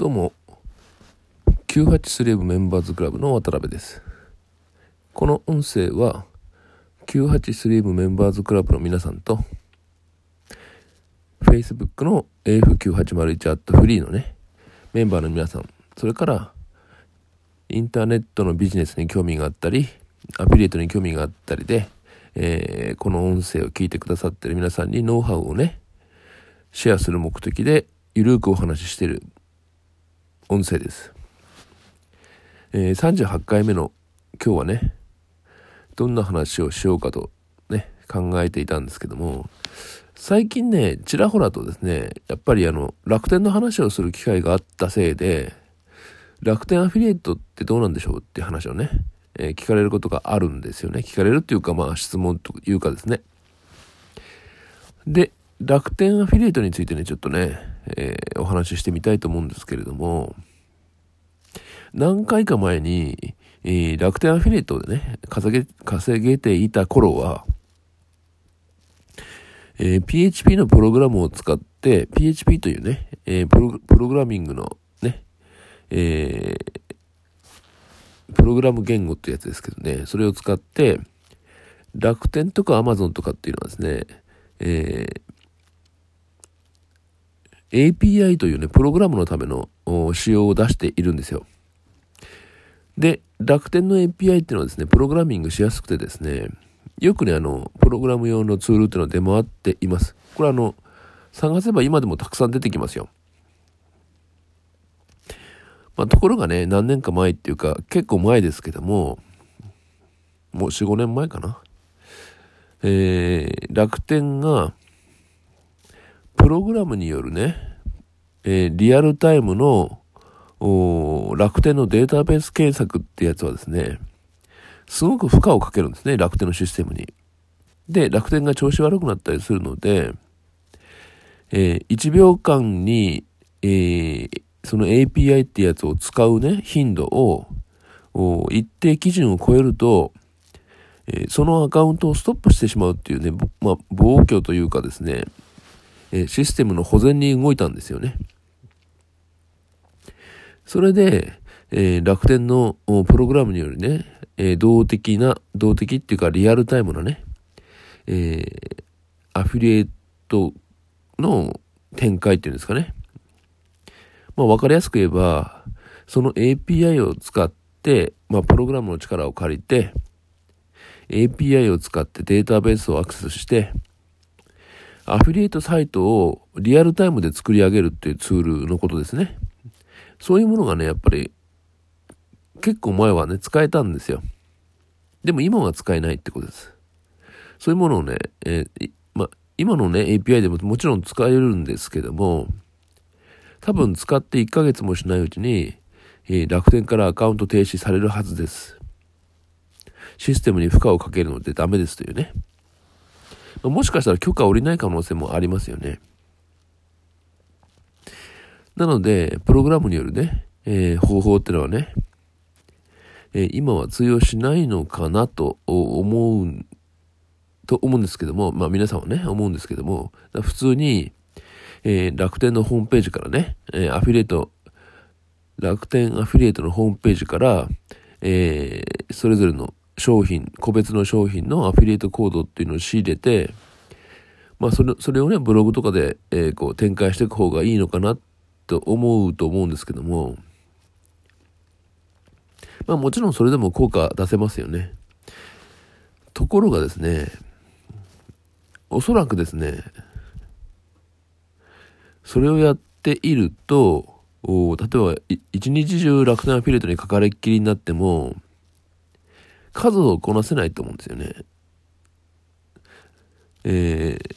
どうも、98スレーブメンバーズクラブの渡辺です。この音声は、98スレーブメンバーズクラブの皆さんと、Facebook の AF9801 アットフリーのね、メンバーの皆さん、それから、インターネットのビジネスに興味があったり、アフィリエイトに興味があったりで、えー、この音声を聞いてくださってる皆さんにノウハウをね、シェアする目的で、ゆるくお話ししてる音声です。えー、38回目の今日はね、どんな話をしようかとね、考えていたんですけども、最近ね、ちらほらとですね、やっぱりあの、楽天の話をする機会があったせいで、楽天アフィリエイトってどうなんでしょうって話をね、えー、聞かれることがあるんですよね。聞かれるっていうか、まあ質問というかですね。で、楽天アフィリエイトについてね、ちょっとね、えー、お話ししてみたいと思うんですけれども、何回か前に、えー、楽天アフィリエイトでね、稼げ、稼げていた頃は、えー、PHP のプログラムを使って、PHP というね、えー、プロプログラミングのね、えー、プログラム言語ってやつですけどね、それを使って、楽天とか Amazon とかっていうのはですね、えー、API というね、プログラムのための仕様を出しているんですよ。で、楽天の API っていうのはですね、プログラミングしやすくてですね、よくね、あの、プログラム用のツールっていうのは出回っています。これあの、探せば今でもたくさん出てきますよ。まあ、ところがね、何年か前っていうか、結構前ですけども、もう4、5年前かな。えー、楽天が、プログラムによるね、えー、リアルタイムの楽天のデータベース検索ってやつはですね、すごく負荷をかけるんですね、楽天のシステムに。で、楽天が調子悪くなったりするので、えー、1秒間に、えー、その API ってやつを使うね、頻度を、一定基準を超えると、えー、そのアカウントをストップしてしまうっていうね、まあ、暴挙というかですね、えシステムの保全に動いたんですよね。それで、え、楽天のプログラムによるね、え、動的な、動的っていうかリアルタイムなね、えー、アフィリエイトの展開っていうんですかね。まあわかりやすく言えば、その API を使って、まあプログラムの力を借りて、API を使ってデータベースをアクセスして、アフィリエイトサイトをリアルタイムで作り上げるっていうツールのことですね。そういうものがね、やっぱり結構前はね、使えたんですよ。でも今は使えないってことです。そういうものをね、えー、ま今のね、API でももちろん使えるんですけども、多分使って1ヶ月もしないうちに、えー、楽天からアカウント停止されるはずです。システムに負荷をかけるのでダメですというね。もしかしたら許可下りない可能性もありますよね。なので、プログラムによるね、えー、方法ってのはね、えー、今は通用しないのかなと思う、と思うんですけども、まあ皆さんはね、思うんですけども、普通に、えー、楽天のホームページからね、えアフィリエイト、楽天アフィリエイトのホームページから、えそれぞれの商品、個別の商品のアフィリエイトコードっていうのを仕入れて、まあそれ、それをね、ブログとかで、えー、こう展開していく方がいいのかなと思うと思うんですけども、まあもちろんそれでも効果出せますよね。ところがですね、おそらくですね、それをやっていると、例えば一日中楽天アフィリエイトにかかれっきりになっても、数をこなせないと思うんですよね。えー、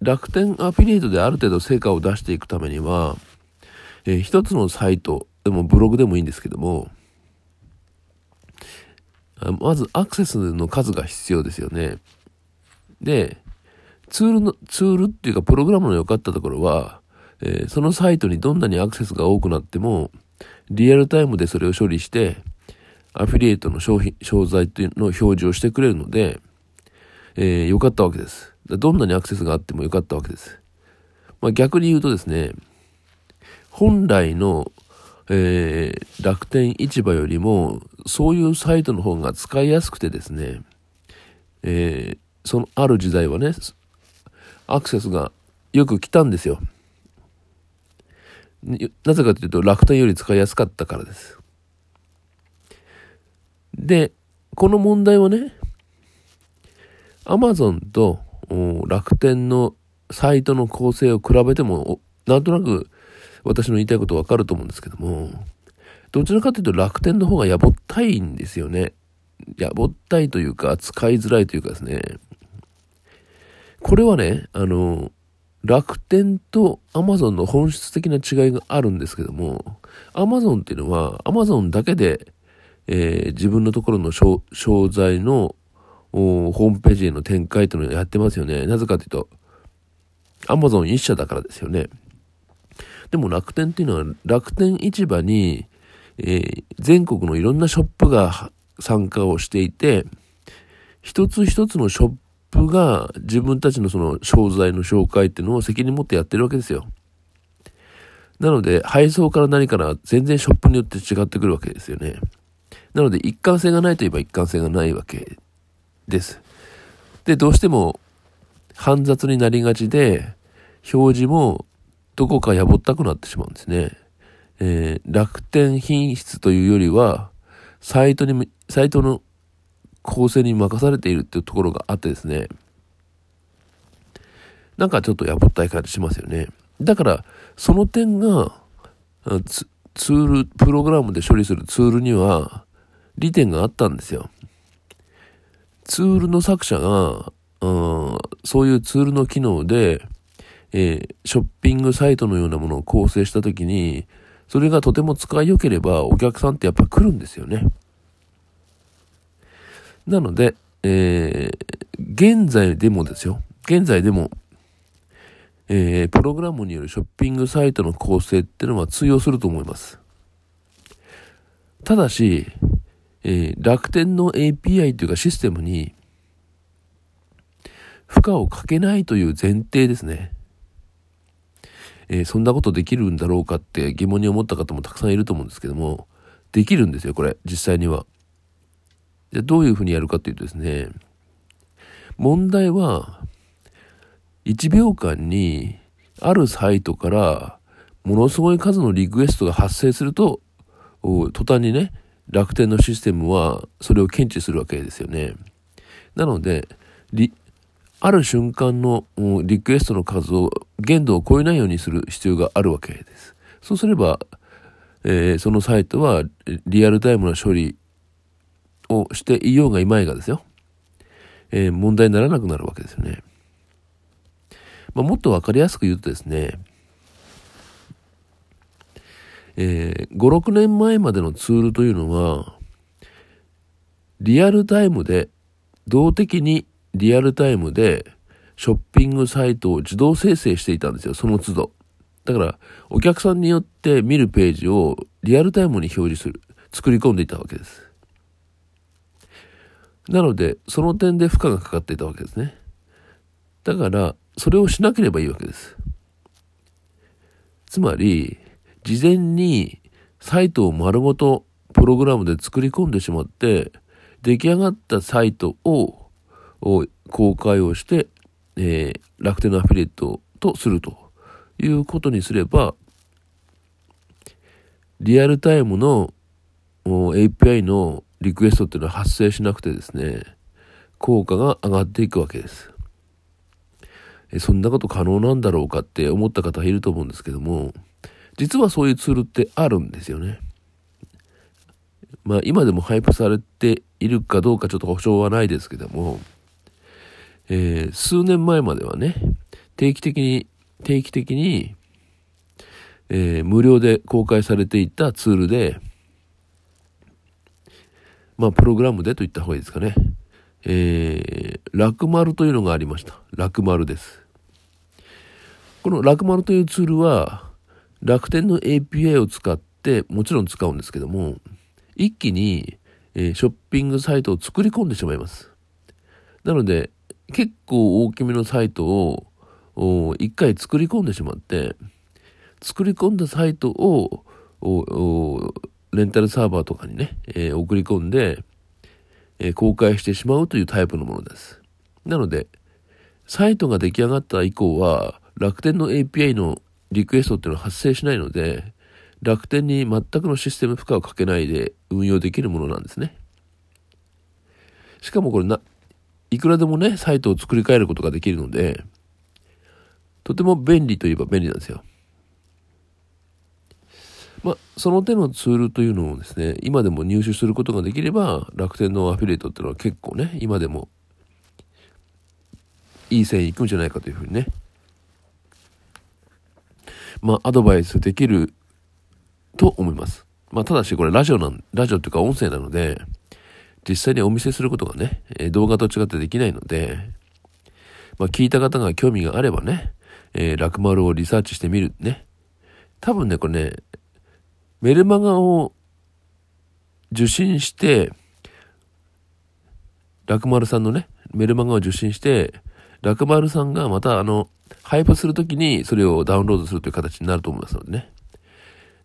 楽天アフィリエイトである程度成果を出していくためには、えー、一つのサイト、でもブログでもいいんですけども、まずアクセスの数が必要ですよね。で、ツールの、ツールっていうかプログラムの良かったところは、えー、そのサイトにどんなにアクセスが多くなっても、リアルタイムでそれを処理して、アフィリエイトの商品、商材っていうのを表示をしてくれるので、えー、よかったわけです。どんなにアクセスがあってもよかったわけです。まあ、逆に言うとですね、本来のえー、楽天市場よりも、そういうサイトの方が使いやすくてですね、えー、そのある時代はね、アクセスがよく来たんですよ。なぜかというと楽天より使いやすかったからです。で、この問題はね、アマゾンと楽天のサイトの構成を比べても、なんとなく私の言いたいことわかると思うんですけども、どちらかというと楽天の方がやぼったいんですよね。やぼったいというか、使いづらいというかですね。これはね、あの、楽天とアマゾンの本質的な違いがあるんですけども、アマゾンっていうのは、アマゾンだけで、えー、自分のところの商材のホームページへの展開というのをやってますよね。なぜかというと、アマゾン一社だからですよね。でも楽天っていうのは楽天市場に、えー、全国のいろんなショップが参加をしていて、一つ一つのショップが自分たちのその商材の紹介っていうのを責任持ってやってるわけですよ。なので、配送から何から全然ショップによって違ってくるわけですよね。なので、一貫性がないといえば一貫性がないわけです。で、どうしても煩雑になりがちで、表示もどこかやぼったくなってしまうんですね。えー、楽天品質というよりは、サイトに、サイトの構成に任されているっていうところがあってですね、なんかちょっとやぼったい感じしますよね。だから、その点が、ツール、プログラムで処理するツールには、利点があったんですよ。ツールの作者が、うん、そういうツールの機能で、えー、ショッピングサイトのようなものを構成したときに、それがとても使い良ければお客さんってやっぱ来るんですよね。なので、えー、現在でもですよ。現在でも、えー、プログラムによるショッピングサイトの構成ってのは通用すると思います。ただし、えー、楽天の API というかシステムに負荷をかけないという前提ですね。えー、そんなことできるんだろうかって疑問に思った方もたくさんいると思うんですけども、できるんですよ、これ、実際には。じゃどういうふうにやるかっていうとですね、問題は、1秒間にあるサイトからものすごい数のリクエストが発生すると、途端にね、楽天のシステムはそれを検知するわけですよね。なので、ある瞬間のリクエストの数を限度を超えないようにする必要があるわけです。そうすれば、えー、そのサイトはリアルタイムな処理をしていようがいまいがですよ。えー、問題にならなくなるわけですよね。まあ、もっとわかりやすく言うとですね、えー、5、6年前までのツールというのは、リアルタイムで、動的にリアルタイムで、ショッピングサイトを自動生成していたんですよ、その都度。だから、お客さんによって見るページをリアルタイムに表示する、作り込んでいたわけです。なので、その点で負荷がかかっていたわけですね。だから、それをしなければいいわけです。つまり、事前にサイトを丸ごとプログラムで作り込んでしまって、出来上がったサイトを公開をして、えー、楽天のアフィリエイトとするということにすれば、リアルタイムの API のリクエストっていうのは発生しなくてですね、効果が上がっていくわけです。そんなこと可能なんだろうかって思った方いると思うんですけども、実はそういうツールってあるんですよね。まあ今でも配布されているかどうかちょっと保証はないですけども、えー、数年前まではね、定期的に、定期的に、えー、無料で公開されていたツールで、まあ、プログラムでと言った方がいいですかね。えー、ラクマルというのがありました。ラクマルです。このラクマルというツールは、楽天の API を使ってもちろん使うんですけども、一気に、えー、ショッピングサイトを作り込んでしまいます。なので、結構大きめのサイトを一回作り込んでしまって、作り込んだサイトをレンタルサーバーとかにね、えー、送り込んで、えー、公開してしまうというタイプのものです。なので、サイトが出来上がった以降は、楽天の API のリクエストっていうのは発生しないので、楽天に全くのシステム負荷をかけないで運用できるものなんですね。しかもこれな、いくらでもね、サイトを作り変えることができるので、とても便利といえば便利なんですよ。まあ、その手のツールというのをですね、今でも入手することができれば、楽天のアフィリエイトっていうのは結構ね、今でもいい線いくんじゃないかというふうにね、まあ、アドバイスできると思います。まあ、ただしこれラジオなん、ラジオっていうか音声なので、実際にお見せすることがね、動画と違ってできないので、まあ、聞いた方が興味があればね、えー、ラクマルをリサーチしてみるね。多分ね、これね、メルマガを受信して、ラクマルさんのね、メルマガを受信して、ラクマルさんがまたあの、配布するときにそれをダウンロードするという形になると思いますのでね。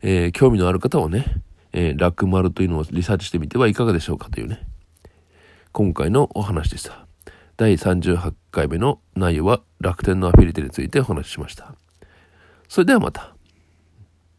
えー、興味のある方はね、えー、ラクマルというのをリサーチしてみてはいかがでしょうかというね、今回のお話でした。第38回目の内容は楽天のアフィリテについてお話ししました。それではまた。